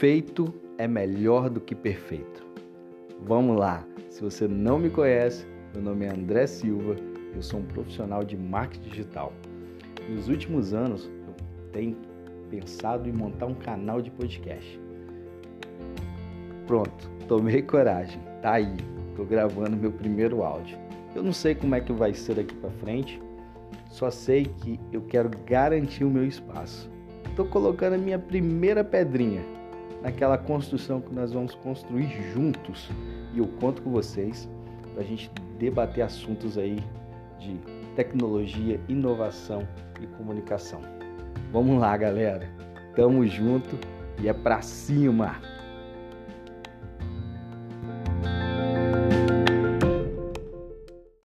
Feito é melhor do que perfeito. Vamos lá! Se você não me conhece, meu nome é André Silva, eu sou um profissional de marketing digital. Nos últimos anos, eu tenho pensado em montar um canal de podcast. Pronto, tomei coragem, tá aí, tô gravando meu primeiro áudio. Eu não sei como é que vai ser daqui para frente, só sei que eu quero garantir o meu espaço. Estou colocando a minha primeira pedrinha naquela construção que nós vamos construir juntos. E eu conto com vocês para a gente debater assuntos aí de tecnologia, inovação e comunicação. Vamos lá, galera. Tamo junto e é pra cima.